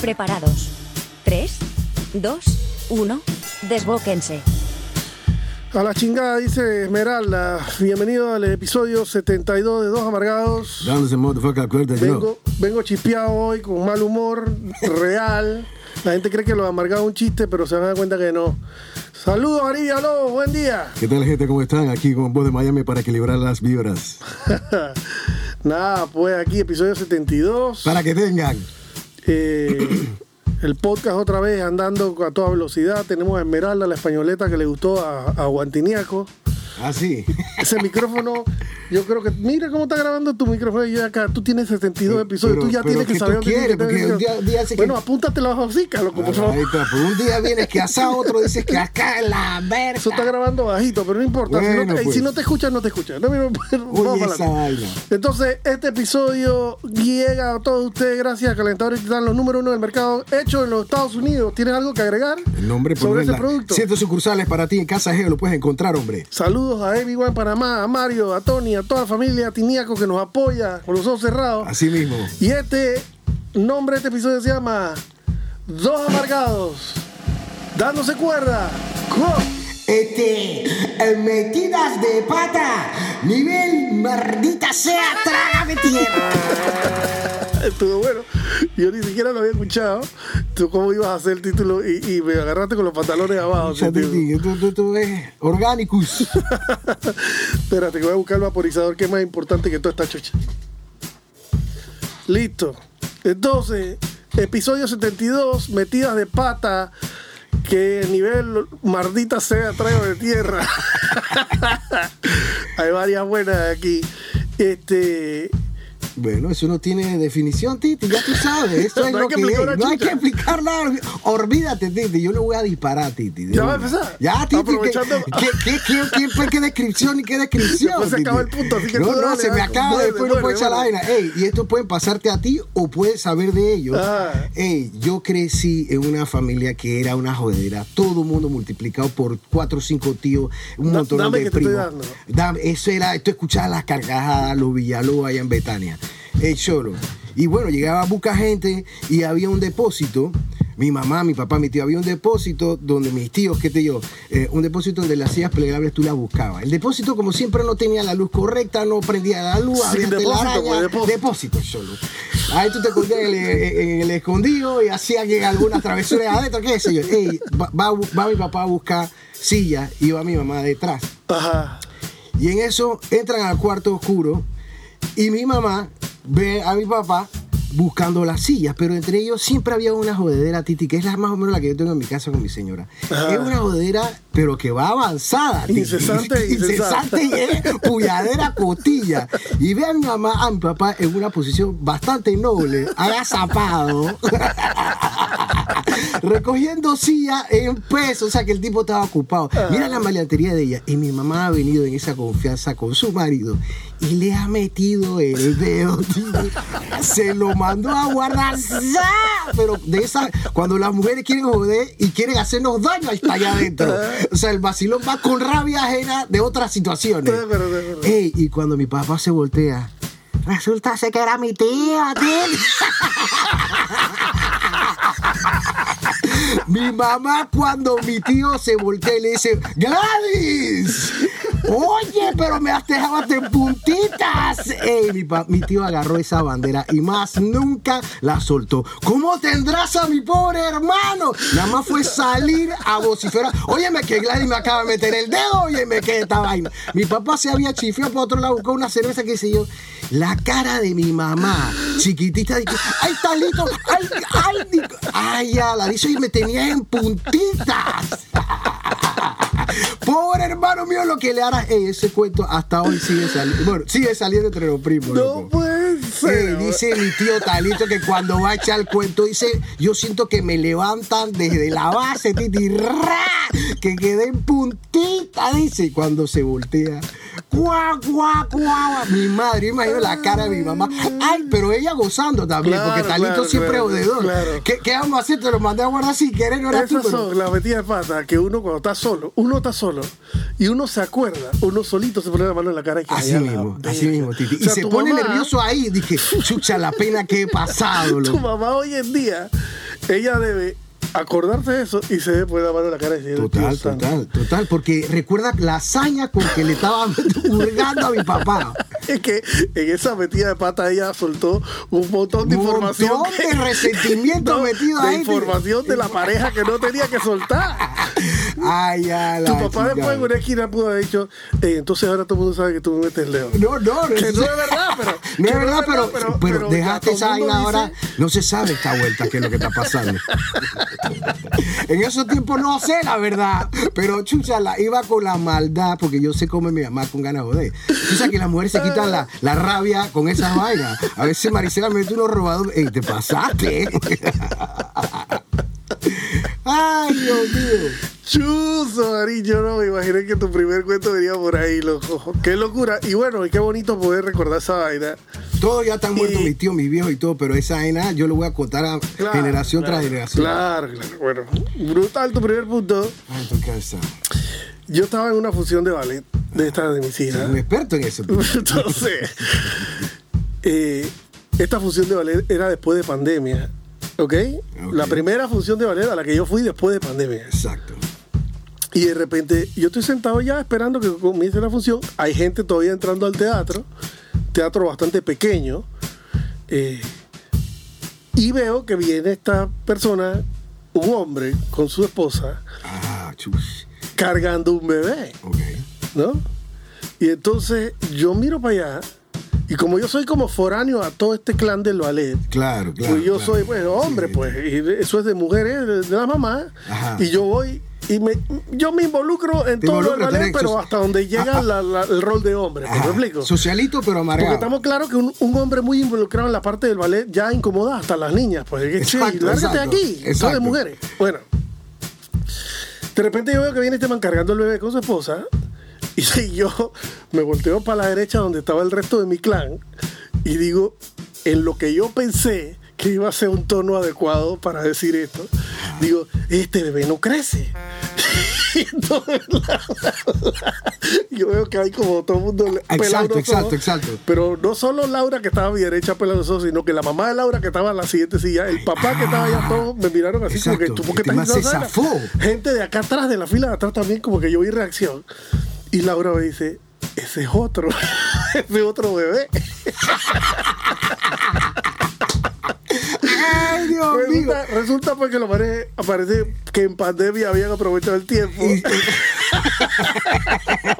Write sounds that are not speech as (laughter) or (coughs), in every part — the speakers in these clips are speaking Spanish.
Preparados. 3, 2, 1. Desbóquense. A la chingada, dice Esmeralda. Bienvenido al episodio 72 de Dos Amargados. Dándose motherfucker. Vengo, vengo chispeado hoy con mal humor real. La gente cree que lo amargado es un chiste, pero se van a dar cuenta que no. Saludos, Arivia Lobo, buen día. ¿Qué tal, gente? ¿Cómo están? Aquí con voz de Miami para equilibrar las vibras. (laughs) Nada, pues aquí, episodio 72. Para que tengan. Eh, el podcast otra vez andando a toda velocidad. Tenemos a Esmeralda, la españoleta que le gustó a, a Guantiniaco. Ah, sí. (laughs) Ese micrófono, yo creo que. Mira cómo está grabando tu micrófono. Y yo acá, tú tienes 72 episodios. Pero- tú ya tienes que ¿qué saber tú dónde quieres? que tener Porque un día- día que- Bueno, apúntate las hocica, loco, un día vienes que asado, (laughs) otro dices que acá en la verga. Eso está grabando bajito, pero no importa. si, no Bueno, te, y pues. si no te escuchas, no te escuchas. No, (laughs) Oye, para esa. Entonces, este episodio llega a todos ustedes gracias a Calentadores Titán, los número uno del mercado, hecho en los Estados Unidos. ¿Tienes algo que agregar El nombre por sobre ese la- producto? Cientos sucursales para ti en Casa Geo lo puedes encontrar, hombre. Saludos a Everyone Panamá, a Mario, a Tony, a toda la familia a Tiniaco que nos apoya con los ojos cerrados. Así mismo. Y este nombre de este episodio se llama Dos Amargados, dándose cuerda. ¡Go! Este, eh, metidas de pata, nivel maldita sea, trágame tierra. (laughs) Estuvo bueno. Yo ni siquiera lo había escuchado. Tú cómo ibas a hacer el título y, y me agarraste con los pantalones abajo. Ya te tío. digo, esto, esto- esto es Organicus. (laughs) Espérate, que voy a buscar el vaporizador que es más importante que toda esta chocha. Listo. Entonces, episodio 72, metidas de pata, que nivel mardita sea traigo de tierra. (laughs) Hay varias buenas aquí. Este. Bueno, eso no tiene definición, Titi, ya tú sabes. (laughs) Esto es No lo que que, es. No hay que explicar nada. Olvídate, Titi, yo no voy a disparar, Titi. Ya va a empezar. Ya, Titi. Aprovechando- ¿qué, qué, qué, qué, qué, qué descripción y qué descripción? Después se acaba el punto, así que No, no, dale, se me acaba, después no puedo echar la vaina. Ey, y esto puede pasarte a ti o puedes saber de ellos. Ah. Ey, yo crecí en una familia que era una jodedera. Todo mundo multiplicado por cuatro o cinco tíos, un montón dame de primos. Dame, eso era, tú escuchabas las carcajadas, los Villalobos allá en Betania. El cholo. Y bueno, llegaba mucha gente y había un depósito. Mi mamá, mi papá, mi tío, había un depósito donde mis tíos, qué te yo, eh, un depósito donde las sillas plegables tú las buscabas. El depósito, como siempre, no tenía la luz correcta, no prendía la luz, había depósito, telaraña. depósito. depósito solo. Ahí tú te escondías en el, en el escondido y hacías que alguna travesura adentro, qué sé yo. Ey, va, va- va mi papá a buscar sillas y va mi mamá detrás. Ajá. Y en eso entran al cuarto oscuro y mi mamá ve a mi papá buscando las sillas, pero entre ellos siempre había una jodedera, Titi, que es la más o menos la que yo tengo en mi casa con mi señora. Ajá. Es una jodedera, pero que va avanzada. Titi. Incesante, (laughs) incesante y es puyadera cotilla. Y ve a mi mamá, a mi papá en una posición bastante noble, agazapado. (laughs) recogiendo silla en peso, o sea que el tipo estaba ocupado. Mira la maleantería de ella. Y mi mamá ha venido en esa confianza con su marido y le ha metido el dedo, tío. Se lo mandó a guardar. Pero de esa, cuando las mujeres quieren joder y quieren hacernos daño, ahí está allá adentro. O sea, el vacilón va con rabia ajena de otras situaciones. Ey, y cuando mi papá se voltea, resulta que era mi tía, tío. Mi mamá cuando mi tío se voltea y le dice, Gladys, oye, pero me has dejado hasta en puntitas. Ey, mi, tío agarró esa bandera y más nunca la soltó. ¿Cómo tendrás a mi pobre hermano? Nada más fue salir a vociferar. Óyeme que Gladys me acaba de meter el dedo, óyeme que esta vaina. Mi papá se había chifiado por otro lado, buscó una cerveza que sé yo. La cara de mi mamá, chiquitita, de que, ay, talito, ay, ay, ay, ya, la dice y me tenía en puntitas. Pobre hermano mío, lo que le hará. Ey, ese cuento hasta hoy sigue saliendo. Bueno, sigue saliendo entre los primos. No puede ser. Ey, dice mi tío Talito que cuando va a echar el cuento, dice, yo siento que me levantan desde la base, titi, ra, (laughs) que quedé en puntita, dice, y cuando se voltea, guau, guau, guau, mi madre, imagino la cara de mi mamá, ay, pero ella gozando también, Claro, porque Talito claro, siempre claro, es jodedor. claro. ¿Qué, ¿Qué vamos a hacer? Te lo mandé a guardar si quieres, no era tú, pero- son las metidas de pata que uno cuando está solo, uno está solo y uno se acuerda, uno solito se pone la mano en la cara y que Así "Ay, a la mismo, así verga". mismo, Titi. O sea, y se pone mamá- nervioso ahí. Dije, chucha, la pena que he pasado. (laughs) Tu mamá hoy en día, ella debe acordarse de eso y se debe poner la cara y decir, Total, total, total. Porque recuerda la hazaña con que le estaba (laughs) hurgando a mi papá. Es que en esa metida de pata ella soltó un montón de Un información. montón de resentimiento (laughs) metido de ahí. información de la pareja que no tenía que soltar. (laughs) Ay, ya, la Tu papá chica. después en una esquina pudo haber dicho, "Eh, entonces ahora todo el mundo sabe que tú me metes leo. No, no, no. Que es- (laughs) no es verdad, pero. No es verdad, pero, pero, dejaste esa vaina ahora. dice- No se sabe esta vuelta qué es lo que está pasando. (laughs) en esos tiempos no sé la verdad, pero chucha, la, iba con la maldad, porque yo sé cómo mi mamá con ganas de joder. Tú sabes que las mujeres se quitan la, la rabia con esas vainas. A veces Maricela me mete unos robadores. Ey, te pasaste. (laughs) Ay, Dios mío. Chuzo, Ari, yo no me imaginé que tu primer cuento venía por ahí, loco. Qué locura. Y bueno, y qué bonito poder recordar esa vaina. Todos ya están muertos, Y- mis tíos, mis viejos y todo, pero esa vaina yo lo voy a contar a Claro, generación claro, tras generación. Claro, claro. Bueno, brutal tu primer punto. Yo estaba en una función de ballet de esta de mis hijas. un experto en eso. (laughs) Entonces, eh, esta función de ballet era después de pandemia. Ok. La primera función de ballet a la que yo fui después de pandemia. Exacto. Y de repente yo estoy sentado ya esperando que comience la función. Hay gente todavía entrando al teatro, teatro bastante pequeño. eh, y veo que viene esta persona, un hombre con su esposa, Ah, cargando un bebé, Ok. ¿no? Y entonces yo miro para allá y como yo soy como foráneo a todo este clan del ballet, Claro, claro. pues yo claro. soy, pues, hombre, Sí. pues, y eso es de mujeres, de, de la mamá, Ajá. y yo voy y me, yo me involucro en todo lo del involucras, ballet, pero hasta donde llega Ah, la- la- el rol de hombre, ¿me Ajá. explico? Socialito, pero amargado. Porque estamos claros que un, un hombre muy involucrado en la parte del ballet ya incomoda hasta a las niñas. Pues es que, che, Exacto, lárgate de exacto, aquí. Exacto. de mujeres. Bueno. De repente yo veo que viene este man cargando el bebé con su esposa. Y si (laughs) yo me volteo para la derecha donde estaba el resto de mi clan. Y digo, en lo que yo pensé que iba a ser un tono adecuado para decir esto, digo, este bebé no crece. (laughs) Y entonces, la- la- yo veo que hay como todo el mundo Exacto, exacto, ojos. exacto. Pero no solo Laura que estaba a mi derecha pelando ojos, sino que la mamá de Laura que estaba en la siguiente silla, el papá que estaba allá, todos me miraron así como que Exacto, tú, ¿por qué estás man se haciendo esa vaina?" zafó. Gente de acá atrás, de la fila de atrás también, como que yo vi reacción. Y Laura me dice, ese es otro, (laughs) ese es otro bebé. (laughs) Ay, Dios mío. Resulta, resulta pues que lo parece, aparece que en pandemia habían aprovechado el tiempo. (laughs)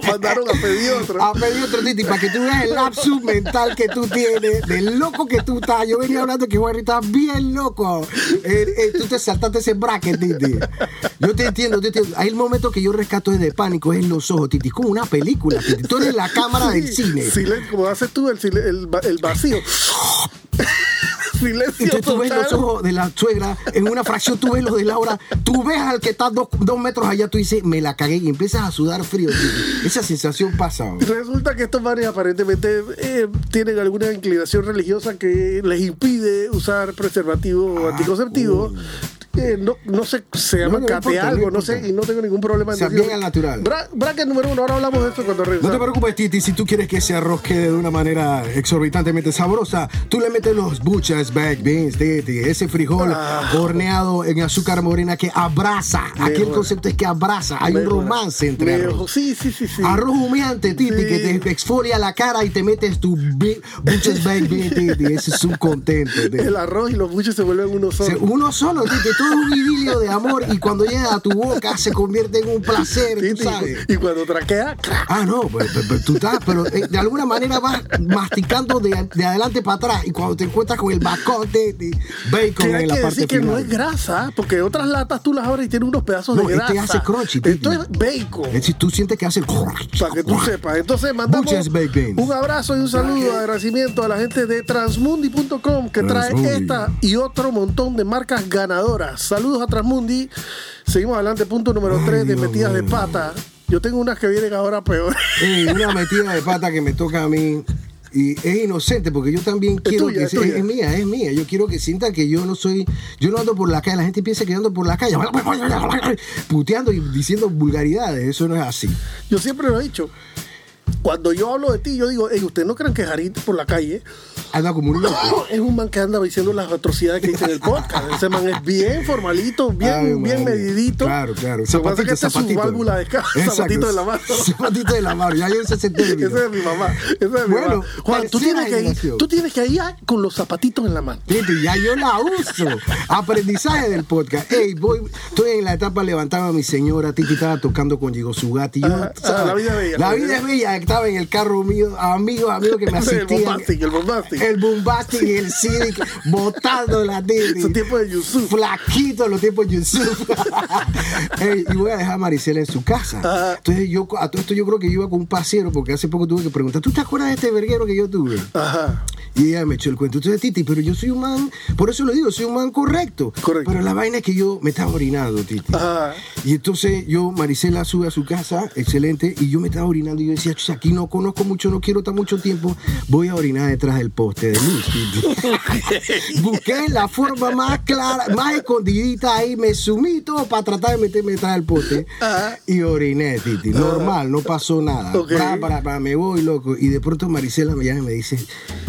Mandaron a pedir otro. A pedir otro Titi, para que tú veas el lapsus mental que tú tienes, del loco que tú estás. Yo venía hablando que Juan está bien loco. Eh, eh, tú te saltaste ese bracket, Titi. Yo te entiendo, te entiendo. Hay el momento que yo rescato desde pánico, es en los ojos, Titi. Es como una película, Titi. Tú eres la cámara del cine. silen- como haces tú el, el, el vacío. Silencio Entonces tú ves total. los ojos de la suegra, en una fracción tú ves los de Laura, tú ves al que está dos, dos metros allá, tú dices, me la cagué y empiezas a sudar frío. Esa sensación pasa. Resulta que estos manes aparentemente eh, tienen alguna inclinación religiosa que les impide usar preservativo o anticonceptivo. Eh, no, no sé, se llama no cate importa, no algo, no, sé, y no tengo ningún problema. Decirlo. bien al natural. Bra- bracket número uno, ahora hablamos de esto cuando No te regresamos. preocupes, Titi, si tú quieres que ese arroz quede de una manera exorbitantemente sabrosa, tú le metes los buchas baked beans, Titi, ese frijol Ah. horneado en azúcar morena que abraza. Aquí el concepto es que abraza. Hay un romance entre Mejor. arroz. Sí, sí, sí, sí. Arroz humeante, Titi, Sí. que te exfolia la cara y te metes tu buchas baked beans, Titi. Ese es un contento. Titi. El arroz y los buches se vuelven uno Se- solo. Uno solo, Titi, tú un idilio de amor y cuando llega a tu boca se convierte en un placer, sabes. Y cuando traquea, ¡crack! Ah, no, pues, pues, pues, tú estás, pero eh, de alguna manera vas masticando de, de adelante para atrás y cuando te encuentras con el bacote de bacon en la que parte decir que no es grasa, porque otras latas tú las abres y tienen unos pedazos No, de este grasa. hace crunchy, Titi. Esto es bacon. Es decir, tú sientes que hace... Para que tú sepas. Entonces mandamos un abrazo y un saludo, agradecimiento a la gente de transmundi.com que trae esta y otro montón de marcas ganadoras. Saludos a Transmundi. Seguimos adelante, punto número Ay, 3 de metidas de pata. Yo tengo unas que vienen ahora peor. Una metida de pata que me toca a mí. Y es inocente porque yo también quiero tuya, que es mía, es mía. Yo quiero que sientan que yo no soy, yo no ando por la calle. La gente piensa que yo ando por la calle puteando y diciendo vulgaridades. Eso no es así. Yo siempre lo he dicho. Cuando yo hablo de ti, yo digo, hey, ustedes no crean que Jarito por la calle Anda como un loco. es un man que anda diciendo las atrocidades que dice en el podcast. Ese man es bien formalito, bien, Ay, bien medidito. Claro, claro. Lo que pasa es que Zapatito, esta es su zapatito. válvula de escape, zapatito de la mano. (laughs) Zapatito de la mano. Ya yo ese término. Ese es mi mamá. Ese es mi Bueno, mamá. Juan, tú tienes, que ir, tú tienes que ir con los zapatitos en la mano. Titi, ya yo la uso. Aprendizaje del podcast. Ey, voy, estoy en la etapa levantaba a mi señora. Titi estaba tocando con Diego Sugati. Yo, Ajá, ¿sabes? ah, la vida es bella. La vida es bella. Estaba en el carro mío, amigos, amigos que me es (laughs) el asistían. bombastic, el bombastic. El bombastic y el Civic (laughs) botando la Titi. Su tiempo de Yusuf. Flaquito los tiempos Yusuf. (laughs) Ey, y voy a dejar a Maricela en su casa. Ajá. Entonces yo a todo esto yo creo que yo iba con un pasero porque hace poco tuve que preguntar, ¿tú te acuerdas de este verguero que yo tuve? Ajá. Y ella me echó el cuento. Entonces, Titi, pero yo soy un man, por eso lo digo, soy un man correcto. Correcto. Pero la vaina es que yo me estaba orinando, Titi. Ajá. Y entonces yo, Marisela sube a su casa, excelente, y yo me estaba orinando y yo decía, "Chucha, aquí no conozco mucho, no quiero estar mucho tiempo, voy a orinar detrás del poste de luz, Titi. (laughs) Busqué la forma más clara, más escondidita ahí, me sumí todo para tratar de meterme detrás del poste Ajá. y oriné, Titi. Normal, no pasó nada. Bra, bra, bra, me voy, loco. Y de pronto Marisela me llama y me dice,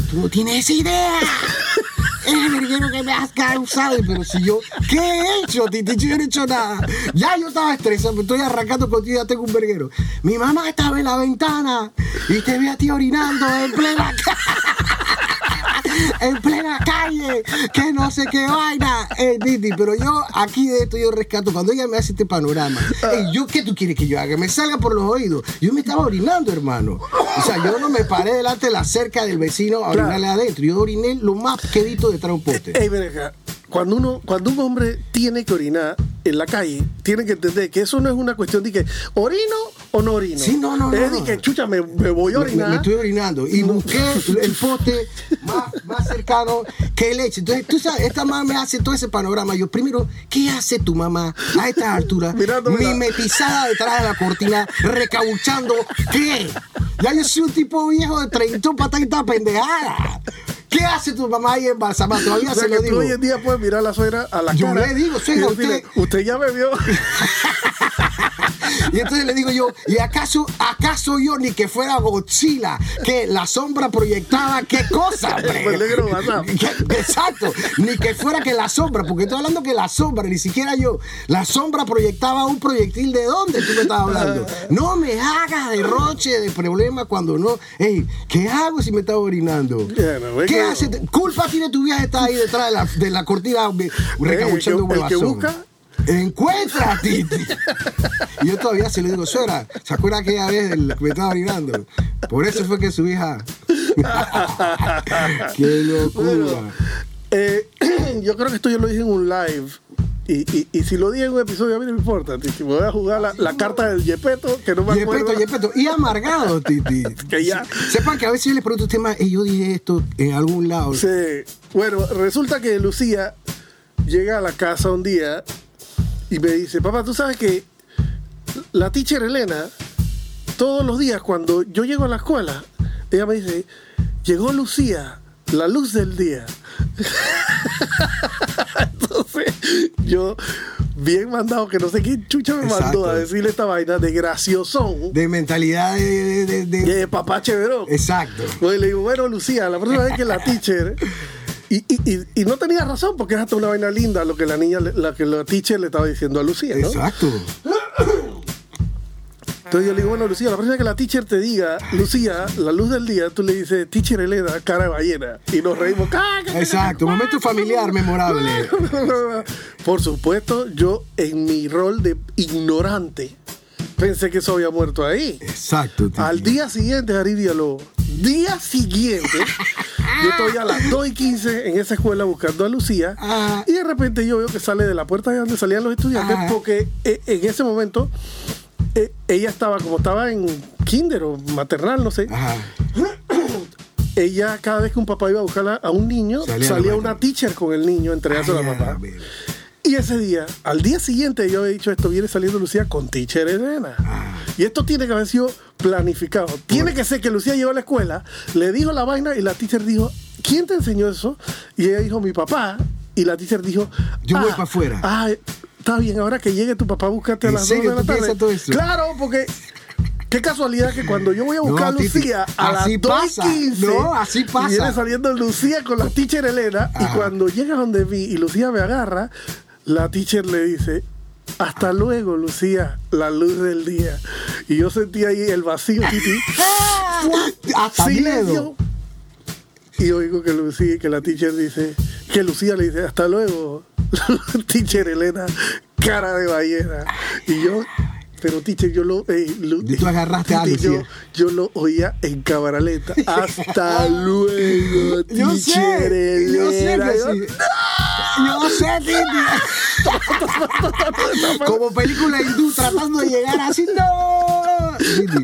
tú no tienes idea. El verguero que me has causado. Pero si yo, ¿qué he hecho, Titi? Yo no he hecho nada. Ya yo estaba estresado, me estoy arrancando contigo, ya tengo un verguero. Mi mamá estaba en la ventana y te vi a ti orinando en plena (laughs) en plena calle, que no sé qué vaina, eh, Titi, pero yo aquí de esto yo rescato, cuando ella me hace este panorama, ey, ¿yo qué tú quieres que yo haga? Me salga por los oídos, yo me estaba orinando, hermano, o sea, yo no me paré delante de la cerca del vecino a Claro. orinarle adentro, yo oriné lo más quedito detrás de un poste. Ey, ven acá. Cuando, uno, cuando un hombre tiene que orinar en la calle, tiene que entender que eso no es una cuestión de que orino o no orino. Sí, no, no, Es no. de que, chucha, me, me voy a Me- me, orinar. me estoy orinando y (laughs) busqué el poste más, más cercano que leche. Entonces, tú sabes, esta mamá me hace todo ese panorama. Yo, primero, ¿qué hace tu mamá a esta altura? (laughs) Mimetizada detrás de la cortina, recauchando. ¿Qué? Ya yo soy un tipo viejo de 30 para tanta pendejada. ¿Qué hace tu mamá ahí embalsamada? Todavía O sea, se que lo tú digo. hoy en día puedes mirar a la suegra a la Yo cara. le digo, suegra, usted- usted ya me vio. (laughs) Y entonces le digo yo, ¿y acaso, acaso yo ni que fuera Godzilla, que la sombra proyectaba qué cosa, (laughs) (laughs) Exacto, ni que fuera que la sombra, porque estoy hablando que la sombra, ni siquiera yo, la sombra proyectaba un proyectil de dónde tú me estás hablando. (laughs) No me hagas derroche de problema cuando no. Ey, ¿qué hago si me estaba orinando? ¿Qué que- hace? Culpa tiene tu vieja está ahí detrás de la, de la cortina recabuchando que- el que busca- Encuentra, Titi. Y yo todavía se le digo, suegra, ¿se acuerda aquella vez del que me estaba orinando? Por eso fue que su hija. (laughs) Qué locura. Bueno, eh, (clears throat) yo creo que esto yo lo dije en un live. Y, y, y si lo dije en un episodio, a mí no me importa. Titi. Me voy a jugar la, la carta del Yepeto, que no me acuerdo. Yepeto, Yepeto. Y amargado, Titi. (laughs) Que ya. Sepan que a veces yo les pregunto a usted más, "Ey, yo dije esto en algún lado. Sí. Bueno, resulta que Lucía llega a la casa un día y me dice, papá, tú sabes que la teacher Elena, todos los días cuando yo llego a la escuela, ella me dice, llegó Lucía, la luz del día. (laughs) Entonces, yo, bien mandado, que no sé quién chucha me mandó a decirle esta vaina de graciosón De mentalidad de. de- de- de- de papá chévero. Exacto. Pues le digo, bueno, Lucía, la próxima vez que la (laughs) teacher. Y, y, y, y no tenía razón, porque es hasta una vaina linda lo que la niña, la que la teacher le estaba diciendo a Lucía, ¿no? Exacto. Entonces yo le digo, bueno, Lucía, la próxima vez que la teacher te diga, Lucía, la luz del día, tú le dices, teacher Elena, cara de ballena. Y nos reímos. ¡ca, ca, ca, Exacto, momento familiar memorable. Por supuesto, yo en mi rol de ignorante pensé que eso había muerto ahí. Exacto. Titi. Al día siguiente, Ari Villalobos, día siguiente, yo estoy a las 2 y 15 en esa escuela buscando a Lucía Ah. y de repente yo veo que sale de la puerta de donde salían los estudiantes porque eh, en ese momento eh, ella estaba, como estaba en kinder o maternal, no sé, Ajá. ella cada vez que un papá iba a buscar a, un niño, Salía una teacher con el niño entregándolo a la ver. Y ese día, al día siguiente, yo había dicho esto, viene saliendo Lucía con teacher Elena. Ah. Y esto tiene que haber sido planificado. Tiene que ser que Lucía llegó a la escuela, le dijo la vaina y la teacher dijo, ¿quién te enseñó eso? Y ella dijo, mi papá. Y la teacher dijo, Yo voy pa' afuera. Ah, está bien, ahora que llegue tu papá, búscate a ¿En las serio 2 de la tarde. todo eso? Claro, porque... Qué casualidad que cuando yo voy a buscar No, a Lucía a las así 2 pasa. y 15, No, así pasa. viene saliendo Lucía con la teacher Elena, y cuando llega donde vi y Lucía me agarra, la teacher le dice, hasta luego, Lucía, la luz del día. Y yo sentí ahí el vacío, Titi. (laughs) Hasta Silencio. miedo. Y oigo que Lucía, que la teacher dice, que Lucía le dice, hasta luego, (laughs) teacher Elena, cara de ballena. Y yo, pero teacher, yo lo... eh, Y tú agarraste (laughs) a Titi, yo, yo lo oía en cabaraleta. Hasta (laughs) luego, Yo sé, teacher yo sé que Yo, sí. (laughs) Yo sé, Titi. Como película hindú tratando de llegar así, no.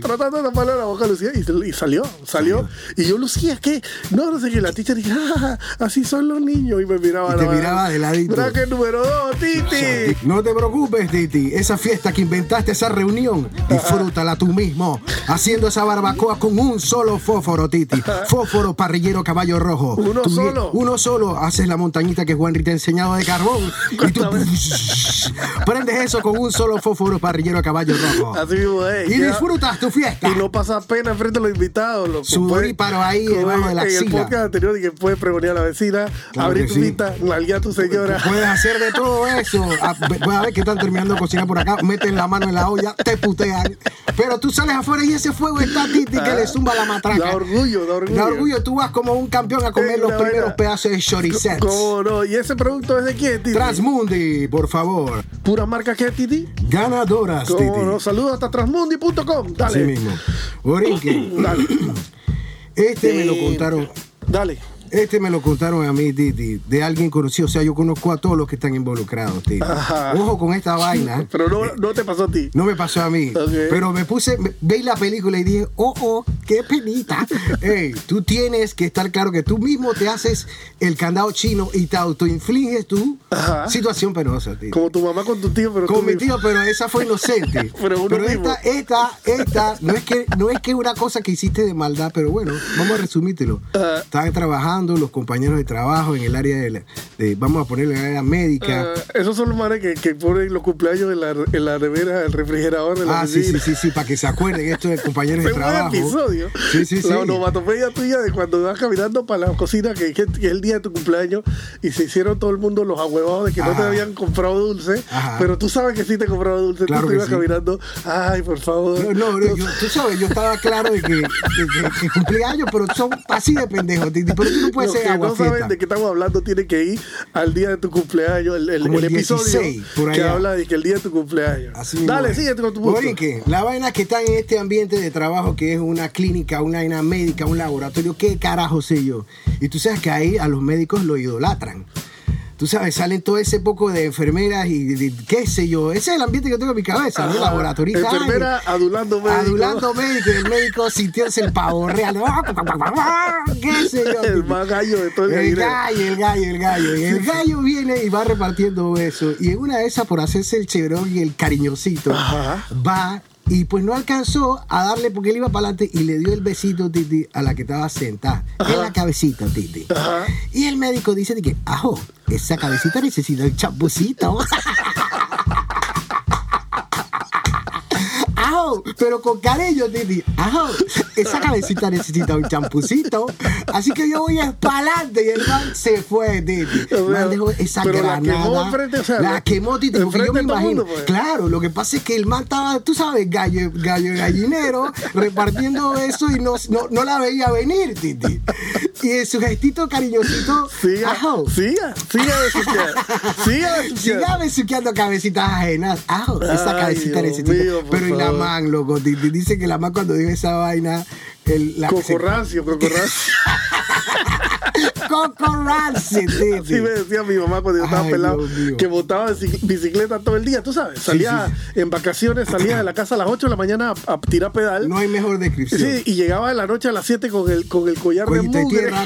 Tratando de taparle la boca a Lucía y, y salió, salió. Y yo, Lucía, ¿qué? No, no sé qué. La teacher dije, ah, así son los niños. Y me miraba. Y te la- miraba de ladito. Bracket número dos, Titi. No te preocupes, Titi. Esa fiesta que inventaste, esa reunión, (laughs) disfrútala tú mismo. Haciendo esa barbacoa con un solo fósforo, Titi. (laughs) Fósforo, parrillero, caballo rojo. Uno Tú solo. Uno solo. Haces la montañita que Juanri te ha enseñado de carbón. (laughs) Y tú prendes eso con un solo fósforo, parrillero, caballo rojo. Así mismo es. Y Ya- disfrutas tu fiesta. Y no pasa pena frente a los invitados. Loco. Y paro ahí debajo de la En el axila. podcast anterior, y que puedes pregonear a la vecina, Claro abrir tu sí. vista, nalguear a tu señora. Puedes hacer de todo eso. Ah, ve- Voy a ver que están terminando de cocinar por acá. Meten la mano en la olla, te putean. Pero tú sales afuera y ese fuego está Titi que le zumba la matraca. Da orgullo, da orgullo. Da orgullo. Tú vas como un campeón a comer los primeros vaina. pedazos de choricets. ¿Cómo no? ¿Y ese producto es de quién, Titi? Transmundi, por favor. ¿Pura marca qué, Titi? Ganadoras, Titi. ¿Cómo no? Saludos hasta transmundi.com. Dale. Así mismo. Orinque. (coughs) Dale. Este me lo contaron. Dale. Este me lo contaron a mí, Titi, de alguien conocido. O sea, yo conozco a todos los que están involucrados, Titi. Ajá. Ojo con esta vaina. (laughs) Pero no, no te pasó a ti. No me pasó a mí. Pero me puse, veí la película y dije, oh, oh, qué penita. (laughs) Ey, tú tienes que estar claro que tú mismo te haces el candado chino y te autoinfliges tu Ajá. situación penosa, tío. Como tu mamá con tu tío, pero Con mi tío, pero esa fue inocente. (laughs) Pero uno mismo. esta, esta, esta, no es que no es que una cosa que hiciste de maldad, pero bueno, vamos a resumírtelo. Ajá. Estaban trabajando los compañeros de trabajo en el área de, la- de- vamos a ponerle el área médica. Ah, esos son los manes que, que ponen los cumpleaños en la, en la nevera, el refrigerador de la Ah, sí, sí, sí, sí, para que se acuerden esto de compañeros de (laughs) trabajo. episodio. Sí, sí, sí. La onomatopeya tuya de cuando vas caminando para la cocina, que, que- que es el día de tu cumpleaños, y se hicieron todo el mundo los ahuevados de que no te Ajá. habían comprado dulce, Ajá. pero tú sabes que sí te compraron dulce. Claro tú te ibas sí. caminando, ay, por favor. No, no, no, yo- tú sabes, yo estaba claro de que, de que, que cumplí años, pero son así de pendejos. Pero tú que agua no saben de qué estamos hablando tienen que ir al día de tu cumpleaños, el, el- Como el el episodio 16, por que habla de que el día de tu cumpleaños. Así Dale, síguete con tu punto. Borique, la vaina que está en este ambiente de trabajo que es una clínica, una vaina médica, un laboratorio, ¿qué carajo sé yo? Y tú sabes que ahí a los médicos lo idolatran. Tú sabes, salen todo ese poco de enfermeras y de, de- qué sé yo. Ese es el ambiente que tengo en mi cabeza, ¿no? Ajá. Laboratorista. Enfermera ay, adulando médico. Adulando médico y el médico sintiéndose el pavo real. ¿Qué sé yo? El más gallo de todo el El gallo, el gallo, el gallo. Y el gallo viene y va repartiendo besos. Y en una de esas, por hacerse el cheverón y el cariñosito, Ajá. va y pues no alcanzó a darle porque él iba para adelante y le dio el besito, Titi, a la que estaba sentada. En la cabecita, Titi. Ajá. Y el médico dice de que, ajo, esa cabecita necesita un champucito. (laughs) Pero con cariño, Titi. Ajo, esa cabecita necesita un champucito. Así que yo voy a espalante y el man se fue, Titi. El man dejó esa Pero la granada. la quemó, Titi, porque yo me imagino. mundo, pues. Claro, lo que pasa es que el man estaba, tú sabes, gallo, gallo gallinero, repartiendo eso y no, no, no la veía venir, Titi. Y su gestito cariñosito, Siga, ajo, siga, siga besuqueando. Siga besuqueando. Siga besuqueando cabecitas ajenas. Ajo, esa Ay, cabecita Dios necesita. mío, Pero y la. Man, loco, dice que la man cuando dijo esa vaina. El, la, Coco rancio, coco rancio. (laughs) Coco Rancy. Así me decía mi mamá cuando yo estaba Ay, pelado, que bici- bicicleta todo el día, tú sabes. Salía en vacaciones, salía de la casa a las 8 de la mañana a, a tirar pedal. No hay mejor descripción. Sí, y llegaba en la noche a las 7 con el, con el collar de mugre. tierra,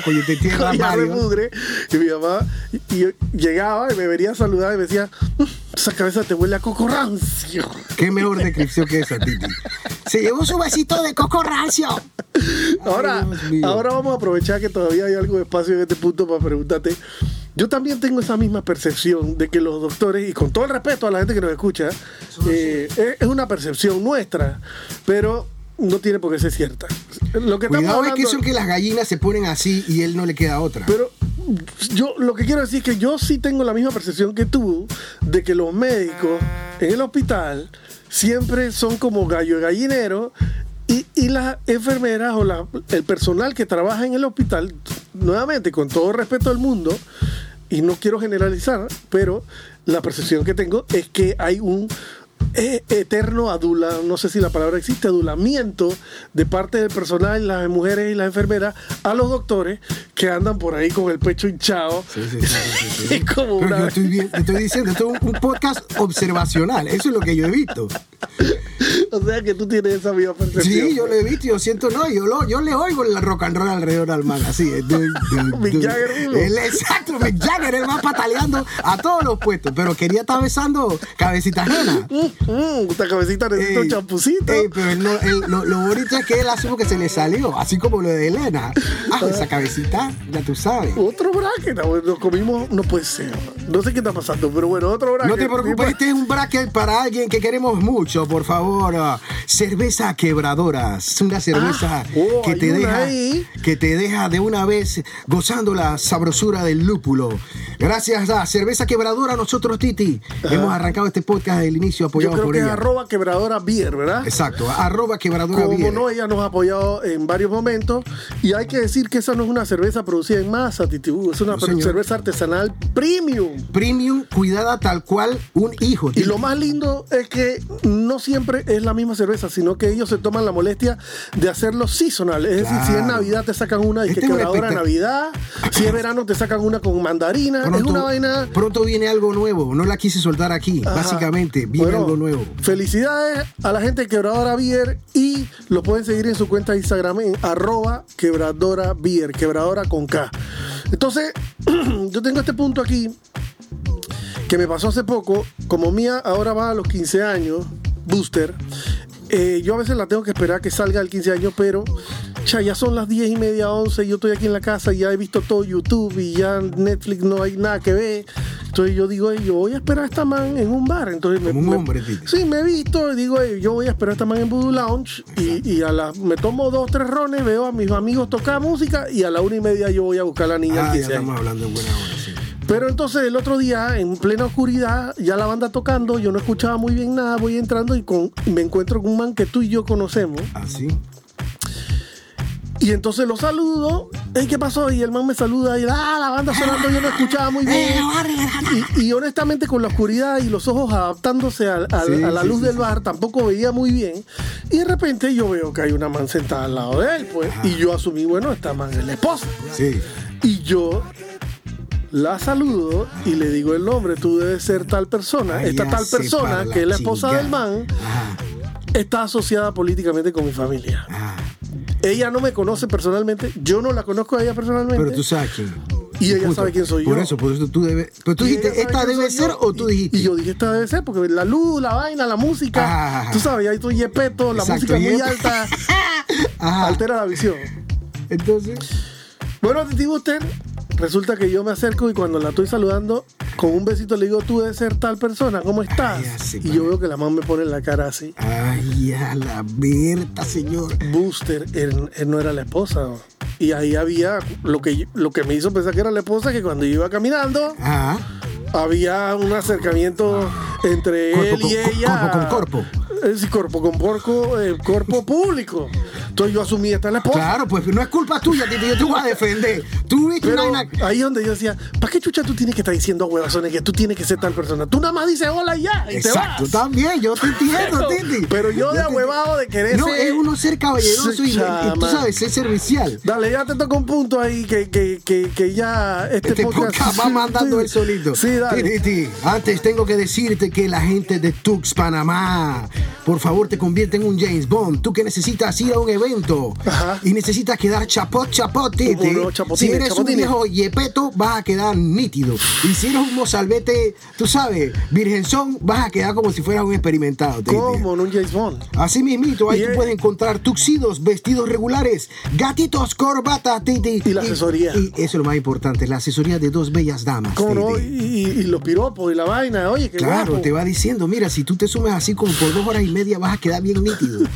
collar de mugre. Y mi mamá y, y llegaba y me venía a saludar y me decía, "Mm, esa cabeza te huele a coco rancio. Qué mejor descripción que esa, Titi. Se llevó su besito de Coco Rancio. Ahora, ahora vamos a aprovechar que todavía hay algo de espacio en este punto para preguntarte. Yo también tengo esa misma percepción de que los doctores, y con todo el respeto a la gente que nos escucha, eh, es, es una percepción nuestra, pero no tiene por qué ser cierta. Lo que Cuidado es hablando, que son que las gallinas se ponen así y él no le queda otra. pero yo lo que quiero decir es que yo sí tengo la misma percepción que tú de que los médicos en el hospital siempre son como gallo gallinero y, las enfermeras o el personal que trabaja en el hospital, nuevamente con todo respeto del mundo, y no quiero generalizar, pero la percepción que tengo es que hay un eh, eterno adula, no sé si la palabra existe, adulamiento de parte del personal, las mujeres y las enfermeras, a los doctores que andan por ahí con el pecho hinchado. Sí, sí, sí, (laughs) sí, sí, sí. (laughs) Y como Pero una yo estoy, bien- estoy diciendo, esto es un, un podcast observacional. Eso es lo que yo he visto. (laughs) O sea que tú tienes esa misma percepción. Sí, yo lo he visto, yo siento, no, yo, lo, yo le oigo el rock and roll alrededor al man, así. dun. Jagger mismo. El- exacto, Mick Jagger, él va pataleando a todos los puestos, pero quería estar besando cabecita ajena. Mm, esta cabecita necesita un Ey, champucito. ey, pero él no- él- lo, lo bonito es que él asumo que se le salió, así como lo de Elena. Ah, esa cabecita, ya tú sabes. Otro bracket, ah, nos comimos, no puede ser. No sé qué está pasando, pero bueno, otro bracket. No te preocupes, este es un bracket para alguien que queremos mucho, por favor. Cerveza quebradora. Es una cerveza Ah, oh, que, te deja, ahí. que te deja de una vez gozando la sabrosura del lúpulo. Gracias a Cerveza Quebradora, nosotros, Titi, hemos arrancado este podcast del inicio Yo apoyado creo por que es arroba quebradora beer, ¿verdad? Exacto, arroba quebradora Como Beer. no, ella nos ha apoyado en varios momentos. Y hay que decir que esa no es una cerveza producida en masa, Titibú. Es una No, cerveza artesanal premium. Premium, cuidada tal cual un hijo. Y lo más lindo es que no siempre es la misma cerveza, sino que ellos se toman la molestia de hacerlo seasonal. Es decir, si es. Navidad te sacan una y Este quebradora de Navidad. Si es verano te sacan una con mandarina. es una vaina. pronto viene algo nuevo. No la quise soltar aquí. Ajá. Básicamente, viene Bueno, algo nuevo. Felicidades a la gente de Quebradora Beer y lo pueden seguir en su cuenta de Instagram en arroba quebradora beer, quebradora con K. Entonces, (clears throat) yo tengo este punto aquí que me pasó hace poco. Como Mía ahora va a los 15 años, Booster, eh, yo a veces la tengo que esperar que salga el 15 años, pero ya son las 10 y media, 11, yo estoy aquí en la casa y ya he visto todo YouTube y ya Netflix no hay nada que ver. Entonces yo digo, "Ey, yo voy a esperar a esta man en un bar. Entonces me, un hombre. Sí, me he visto y digo, "Ey, yo voy a esperar a esta man en Voodoo Lounge y, y a la, me tomo dos, tres rones, veo a mis amigos tocar música y a la una y media yo voy a buscar a la niña Ah, ya 15 años. estamos hablando en buena hora, sí. Pero entonces el otro día, en plena oscuridad, ya la banda tocando, yo no escuchaba muy bien nada, voy entrando y con, me encuentro con un man que tú y yo conocemos. Así. Y entonces lo saludo, "Ey, ¿qué pasó? Y el man me saluda y ah, la banda sonando, yo no escuchaba muy bien. Y, y honestamente con la oscuridad y los ojos adaptándose Sí, a la sí, luz sí, del sí. bar, tampoco veía muy bien. Y de repente yo veo que hay una man sentada al lado de él, pues. Y yo asumí, bueno, esta man es la esposa. Sí. Y yo la saludo y le digo el nombre, tú debes ser tal persona. Ay, Esta tal persona, que es la esposa chingada. del man, Ajá, está asociada políticamente con mi familia. ajá. Ella no me conoce personalmente, yo no la conozco a ella personalmente. Pero tú sabes quién. Y ella sabe quién soy Por yo. eso, por eso tú debes. Pero tú Y dijiste, ¿esta debe ser yo. o tú dijiste? Y yo dije, esta debe ser, porque la luz, la vaina, la música. Ah. Tú sabes, ahí estoy yepeto, la música muy yepe. alta, (laughs) Ajá. altera la visión. Entonces. Bueno, Titi Buster, resulta que yo me acerco y cuando la estoy saludando, con un besito le digo, tú debes ser tal persona, ¿cómo estás? Ay, y yo veo que la mamá me pone la cara así. Ay, a la Berta, señor. Booster, él, él no era la esposa. ¿no? Y ahí había lo que, lo que me hizo pensar que era la esposa, que cuando yo iba caminando, Ah, había un acercamiento entre él y con- ella. cuerpo con cuerpo. Sí, cuerpo con cuerpo, eh, cuerpo público. Entonces yo asumí esta es la esposa. claro, pues no es culpa tuya, Titi, yo te voy a defender. Tú viste Pero una ahí es donde yo decía, ¿para qué chucha tú tienes que estar diciendo a huevazones que tú tienes que ser tal persona? Tú nada más dices hola y ya, y Exacto, te vas. también, yo te entiendo, Titi. Pero yo de ahuevado de querer No, ser- es uno ser caballeroso y, y tú sabes, ser servicial. Dale, ya te toca un punto ahí que, que, que, que ya este, Este podcast va (laughs) mandando Sí. él solito. Sí, dale. Titi, antes tengo que decirte que la gente de Tux Panamá, por favor, te convierte en un James Bond. Tú que necesitas ir a un evento Ajá. y necesitas quedar chapot, chapot, Titi. Como no, si eres chapotines. un viejo yepeto, vas a quedar nítido. Y si eres un mozalbete, tú sabes, virgenzón, vas a quedar como si fueras un experimentado, Titi. ¿Cómo? En un James Bond. Así mismito, ahí tú es- puedes encontrar tuxidos, vestidos regulares, gatitos, corbatas, Titi. Y la asesoría. Y eso es lo más importante, la asesoría de dos bellas damas. ¿Cómo no? Y, y- los piropos y la vaina. Oye, qué Claro, guapo. te va diciendo, mira, si tú te sumes así como por dos horas y media vas a quedar bien nítido. (laughs)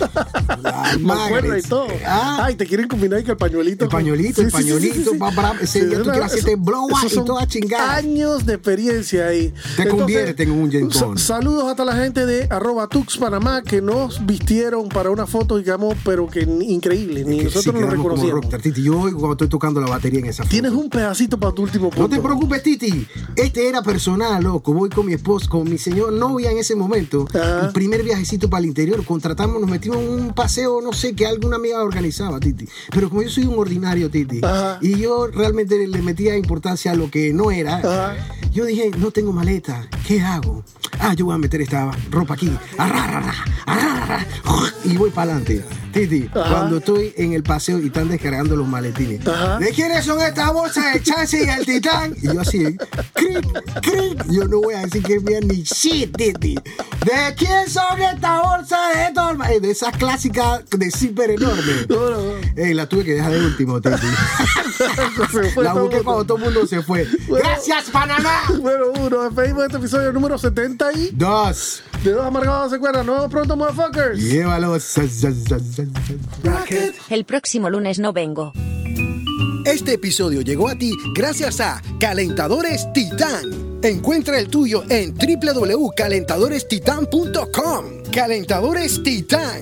Y todo. Ah, Ay, te quieren combinar que el pañuelito. El pañuelito, el pañuelito, día tú quieres hacerte blow up esos y toda chingada. Años de experiencia ahí. Te convierte en un Bond. Saludos hasta la gente de arroba Tux Panamá que nos vistieron para una foto, digamos, pero que increíble. Ni que nosotros sí como reconocíamos. rockstar, Titi. Yo cuando estoy tocando la batería en esa foto. Tienes un pedacito para tu último punto. No te preocupes, Titi. Este era personal, loco. Voy con mi esposo, con mi señor novia en ese momento. Ajá. El primer viajecito para el interior. Contratamos, nos metimos en un paseo, no sé, que alguna amiga organizaba, Titi. Pero como yo soy un ordinario, Titi, Ajá. y yo realmente le metía importancia a lo que no era, Ajá. yo dije, no tengo maleta. ¿Qué hago? Ah, yo voy a meter esta ropa aquí. Arra, arra, arra, arra, Y voy para adelante. Titi, Ajá. cuando estoy en el paseo y están descargando los maletines. Ajá. ¿De quiénes son estas bolsas de Chance y el Titán? Y yo así, cric, cric. Yo no voy a decir que es bien ni shit, Titi. ¿De quién son estas bolsas de estos? ma- De esas clásicas de zipper enorme. (laughs) No, no, no. Ey, la tuve que dejar de último, (laughs) fue la busqué cuando todo el mundo se fue. Bueno. ¡Gracias, Panamá! Bueno, uno, despedimos de este episodio número 70 y Dos. de dos amargados se cuerdan. Nos vemos pronto, motherfuckers. Llévalos. El próximo lunes no vengo. Este episodio llegó a ti gracias a Calentadores Titán. Encuentra el tuyo en www.calentadorestitan.com. Calentadores Titán.